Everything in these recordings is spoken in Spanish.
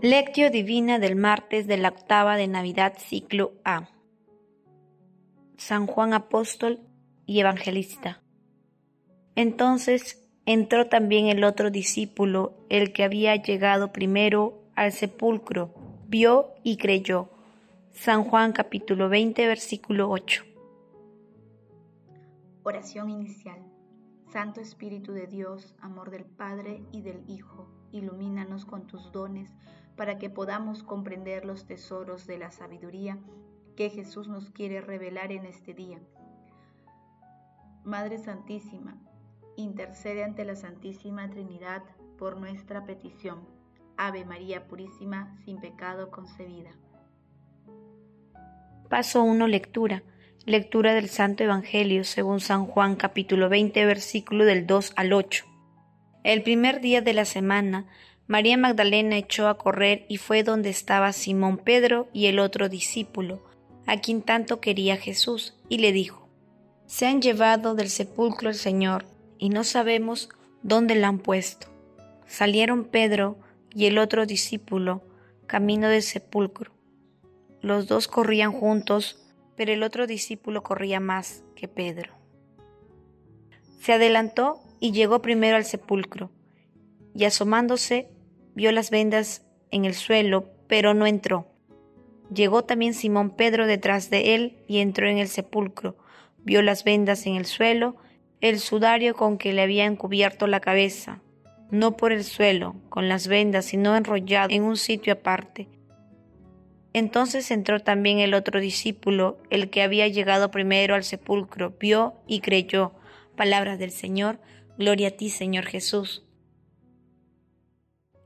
Lectio Divina del martes de la octava de Navidad ciclo A. San Juan Apóstol y Evangelista. Entonces entró también el otro discípulo, el que había llegado primero al sepulcro, vio y creyó. San Juan capítulo 20 versículo 8. Oración inicial. Santo Espíritu de Dios, amor del Padre y del Hijo, ilumínanos con tus dones para que podamos comprender los tesoros de la sabiduría que Jesús nos quiere revelar en este día. Madre Santísima, intercede ante la Santísima Trinidad por nuestra petición. Ave María Purísima, sin pecado concebida. Paso 1. Lectura. Lectura del Santo Evangelio según San Juan capítulo 20 versículo del 2 al 8. El primer día de la semana, María Magdalena echó a correr y fue donde estaba Simón Pedro y el otro discípulo, a quien tanto quería Jesús, y le dijo, Se han llevado del sepulcro el Señor, y no sabemos dónde la han puesto. Salieron Pedro y el otro discípulo, camino del sepulcro. Los dos corrían juntos, pero el otro discípulo corría más que Pedro. Se adelantó y llegó primero al sepulcro, y asomándose vio las vendas en el suelo, pero no entró. Llegó también Simón Pedro detrás de él y entró en el sepulcro. Vio las vendas en el suelo, el sudario con que le habían cubierto la cabeza, no por el suelo, con las vendas, sino enrollado en un sitio aparte. Entonces entró también el otro discípulo, el que había llegado primero al sepulcro, vio y creyó. Palabras del Señor, gloria a ti, Señor Jesús.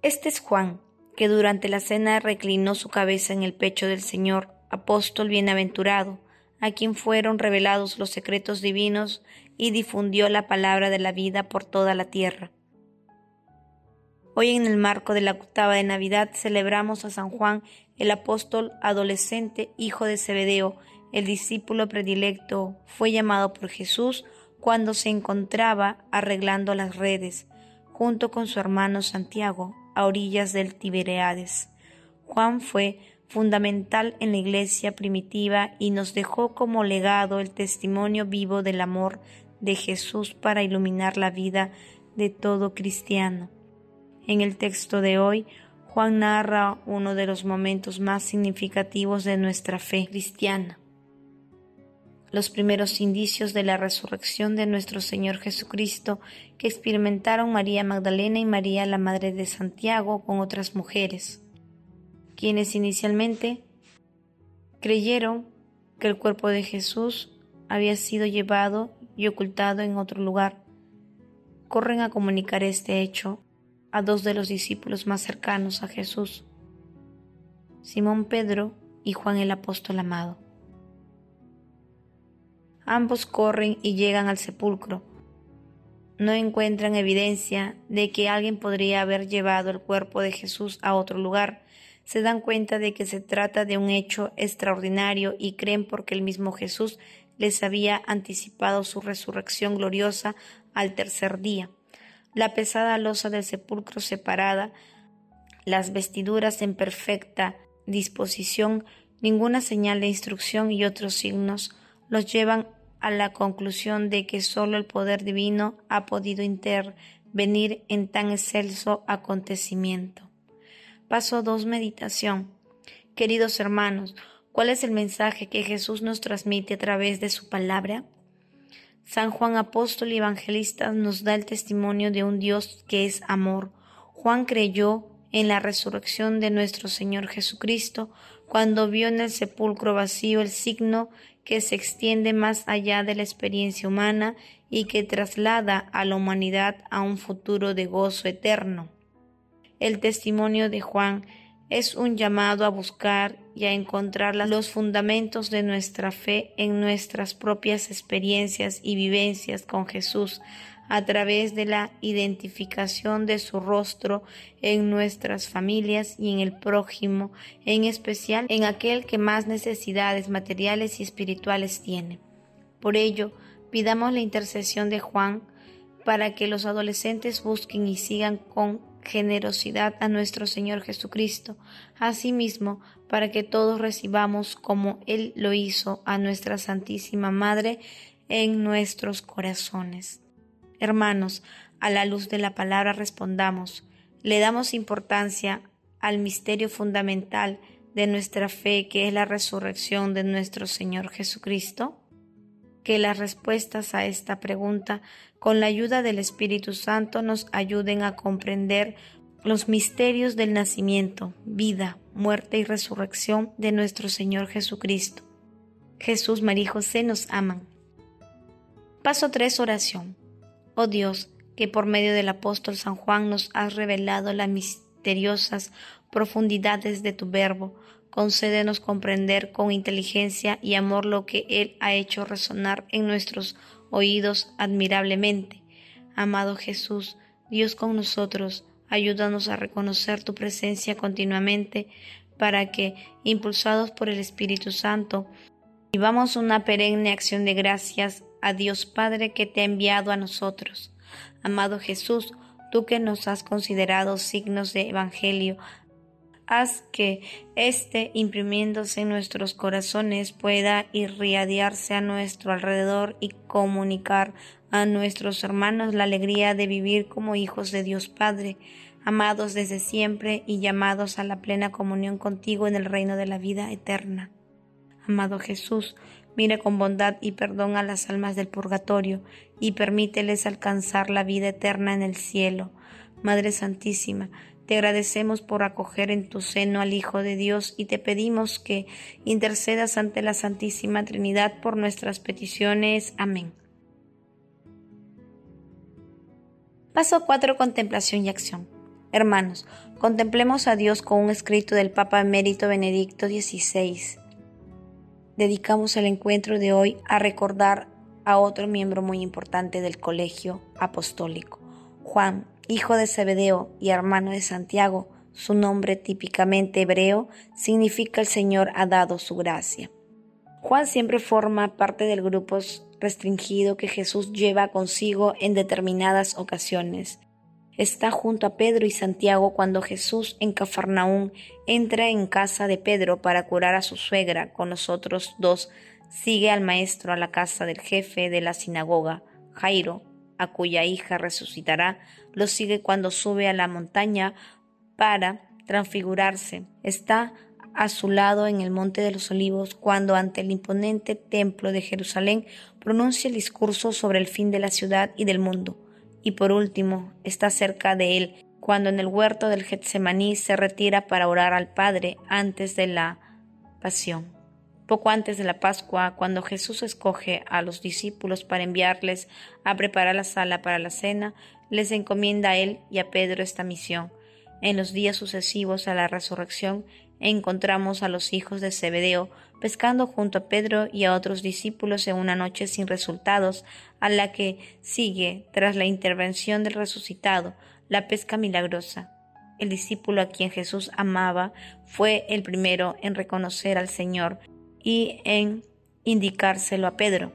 Este es Juan, que durante la cena reclinó su cabeza en el pecho del Señor, apóstol bienaventurado, a quien fueron revelados los secretos divinos y difundió la palabra de la vida por toda la tierra. Hoy en el marco de la octava de Navidad celebramos a San Juan, el apóstol adolescente, hijo de Zebedeo, el discípulo predilecto, fue llamado por Jesús cuando se encontraba arreglando las redes, junto con su hermano Santiago, a orillas del Tibereades. Juan fue fundamental en la iglesia primitiva y nos dejó como legado el testimonio vivo del amor de Jesús para iluminar la vida de todo cristiano. En el texto de hoy, Juan narra uno de los momentos más significativos de nuestra fe cristiana los primeros indicios de la resurrección de nuestro Señor Jesucristo que experimentaron María Magdalena y María la Madre de Santiago con otras mujeres, quienes inicialmente creyeron que el cuerpo de Jesús había sido llevado y ocultado en otro lugar. Corren a comunicar este hecho a dos de los discípulos más cercanos a Jesús, Simón Pedro y Juan el apóstol amado. Ambos corren y llegan al sepulcro. No encuentran evidencia de que alguien podría haber llevado el cuerpo de Jesús a otro lugar. Se dan cuenta de que se trata de un hecho extraordinario y creen porque el mismo Jesús les había anticipado su resurrección gloriosa al tercer día. La pesada losa del sepulcro separada, las vestiduras en perfecta disposición, ninguna señal de instrucción y otros signos los llevan a la conclusión de que sólo el poder divino ha podido intervenir en tan excelso acontecimiento. Paso 2. Meditación. Queridos hermanos, ¿cuál es el mensaje que Jesús nos transmite a través de su palabra? San Juan Apóstol y Evangelista nos da el testimonio de un Dios que es amor. Juan creyó en la resurrección de nuestro Señor Jesucristo cuando vio en el sepulcro vacío el signo que se extiende más allá de la experiencia humana y que traslada a la humanidad a un futuro de gozo eterno. El testimonio de Juan es un llamado a buscar y a encontrar los fundamentos de nuestra fe en nuestras propias experiencias y vivencias con Jesús, a través de la identificación de su rostro en nuestras familias y en el prójimo, en especial en aquel que más necesidades materiales y espirituales tiene. Por ello, pidamos la intercesión de Juan para que los adolescentes busquen y sigan con generosidad a nuestro Señor Jesucristo, asimismo, para que todos recibamos como Él lo hizo a nuestra Santísima Madre en nuestros corazones. Hermanos, a la luz de la palabra respondamos, le damos importancia al misterio fundamental de nuestra fe que es la resurrección de nuestro Señor Jesucristo? Que las respuestas a esta pregunta, con la ayuda del Espíritu Santo, nos ayuden a comprender los misterios del nacimiento, vida, muerte y resurrección de nuestro Señor Jesucristo. Jesús, María y José nos aman. Paso 3. Oración. Oh Dios, que por medio del apóstol San Juan nos has revelado las misteriosas profundidades de tu verbo, concédenos comprender con inteligencia y amor lo que Él ha hecho resonar en nuestros oídos admirablemente. Amado Jesús, Dios con nosotros, ayúdanos a reconocer tu presencia continuamente para que, impulsados por el Espíritu Santo, vivamos una perenne acción de gracias a Dios Padre que te ha enviado a nosotros. Amado Jesús, tú que nos has considerado signos de Evangelio, haz que éste, imprimiéndose en nuestros corazones, pueda irradiarse a nuestro alrededor y comunicar a nuestros hermanos la alegría de vivir como hijos de Dios Padre, amados desde siempre y llamados a la plena comunión contigo en el reino de la vida eterna. Amado Jesús, mire con bondad y perdón a las almas del purgatorio y permíteles alcanzar la vida eterna en el cielo. Madre Santísima, te agradecemos por acoger en tu seno al Hijo de Dios y te pedimos que intercedas ante la Santísima Trinidad por nuestras peticiones. Amén. Paso 4. Contemplación y acción. Hermanos, contemplemos a Dios con un escrito del Papa Emérito Benedicto XVI. Dedicamos el encuentro de hoy a recordar a otro miembro muy importante del colegio apostólico, Juan, hijo de Zebedeo y hermano de Santiago, su nombre típicamente hebreo significa el Señor ha dado su gracia. Juan siempre forma parte del grupo restringido que Jesús lleva consigo en determinadas ocasiones. Está junto a Pedro y Santiago cuando Jesús en Cafarnaún entra en casa de Pedro para curar a su suegra. Con los otros dos sigue al maestro a la casa del jefe de la sinagoga, Jairo, a cuya hija resucitará, lo sigue cuando sube a la montaña para transfigurarse. Está a su lado en el Monte de los Olivos cuando ante el imponente templo de Jerusalén pronuncia el discurso sobre el fin de la ciudad y del mundo. Y por último, está cerca de él cuando en el huerto del Getsemaní se retira para orar al Padre antes de la pasión. Poco antes de la Pascua, cuando Jesús escoge a los discípulos para enviarles a preparar la sala para la cena, les encomienda a él y a Pedro esta misión. En los días sucesivos a la resurrección, encontramos a los hijos de Zebedeo pescando junto a Pedro y a otros discípulos en una noche sin resultados, a la que sigue, tras la intervención del resucitado, la pesca milagrosa. El discípulo a quien Jesús amaba fue el primero en reconocer al Señor y en indicárselo a Pedro.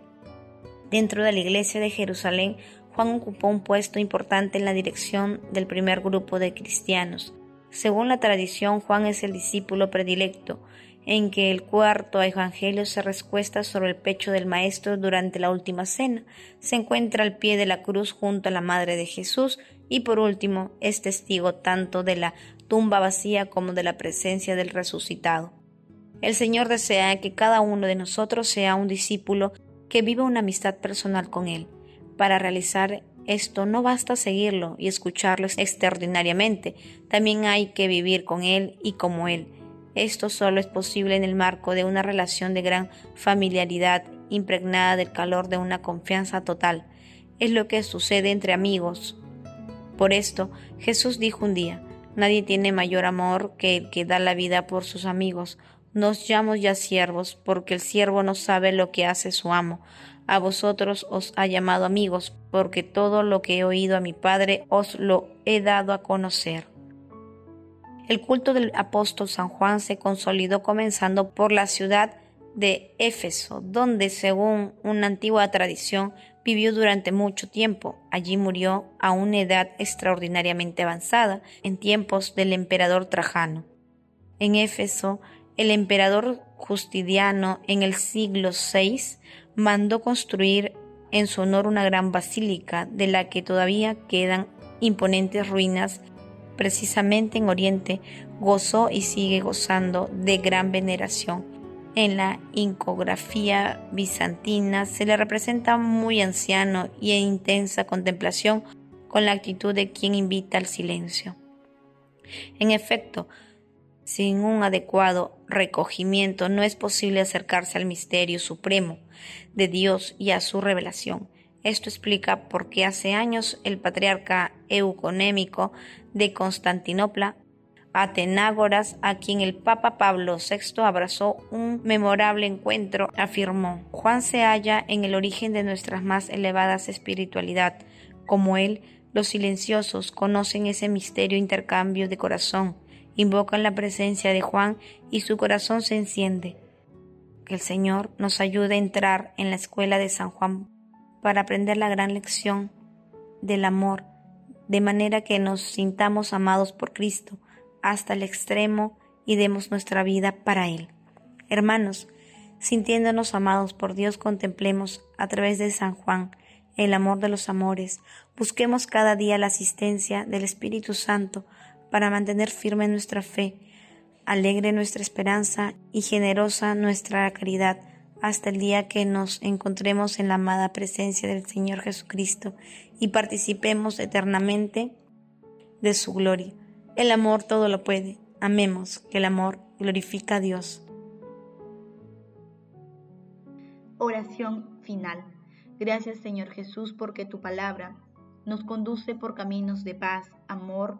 Dentro de la iglesia de Jerusalén, Juan ocupó un puesto importante en la dirección del primer grupo de cristianos. Según la tradición, Juan es el discípulo predilecto, en que el cuarto evangelio se rescuesta sobre el pecho del Maestro durante la última cena, se encuentra al pie de la cruz junto a la Madre de Jesús y por último es testigo tanto de la tumba vacía como de la presencia del resucitado. El Señor desea que cada uno de nosotros sea un discípulo que viva una amistad personal con Él. Para realizar esto no basta seguirlo y escucharlo extraordinariamente, también hay que vivir con Él y como Él. Esto solo es posible en el marco de una relación de gran familiaridad impregnada del calor de una confianza total. Es lo que sucede entre amigos. Por esto, Jesús dijo un día, Nadie tiene mayor amor que el que da la vida por sus amigos nos llamo ya siervos, porque el siervo no sabe lo que hace su amo. A vosotros os ha llamado amigos, porque todo lo que he oído a mi Padre os lo he dado a conocer. El culto del apóstol San Juan se consolidó comenzando por la ciudad de Éfeso, donde, según una antigua tradición, vivió durante mucho tiempo. Allí murió a una edad extraordinariamente avanzada, en tiempos del emperador Trajano. En Éfeso, el emperador Justiniano en el siglo VI mandó construir en su honor una gran basílica de la que todavía quedan imponentes ruinas. Precisamente en Oriente gozó y sigue gozando de gran veneración. En la incografía bizantina se le representa muy anciano y en intensa contemplación con la actitud de quien invita al silencio. En efecto, sin un adecuado recogimiento no es posible acercarse al misterio supremo de Dios y a su revelación. Esto explica por qué hace años el patriarca euconémico de Constantinopla, Atenágoras, a quien el Papa Pablo VI abrazó un memorable encuentro, afirmó, Juan se halla en el origen de nuestras más elevadas espiritualidad. Como él, los silenciosos conocen ese misterio intercambio de corazón, invocan la presencia de Juan y su corazón se enciende. Que el Señor nos ayude a entrar en la escuela de San Juan para aprender la gran lección del amor, de manera que nos sintamos amados por Cristo hasta el extremo y demos nuestra vida para Él. Hermanos, sintiéndonos amados por Dios, contemplemos a través de San Juan el amor de los amores, busquemos cada día la asistencia del Espíritu Santo para mantener firme nuestra fe, alegre nuestra esperanza y generosa nuestra caridad hasta el día que nos encontremos en la amada presencia del Señor Jesucristo y participemos eternamente de su gloria. El amor todo lo puede. Amemos que el amor glorifica a Dios. Oración final. Gracias Señor Jesús porque tu palabra nos conduce por caminos de paz, amor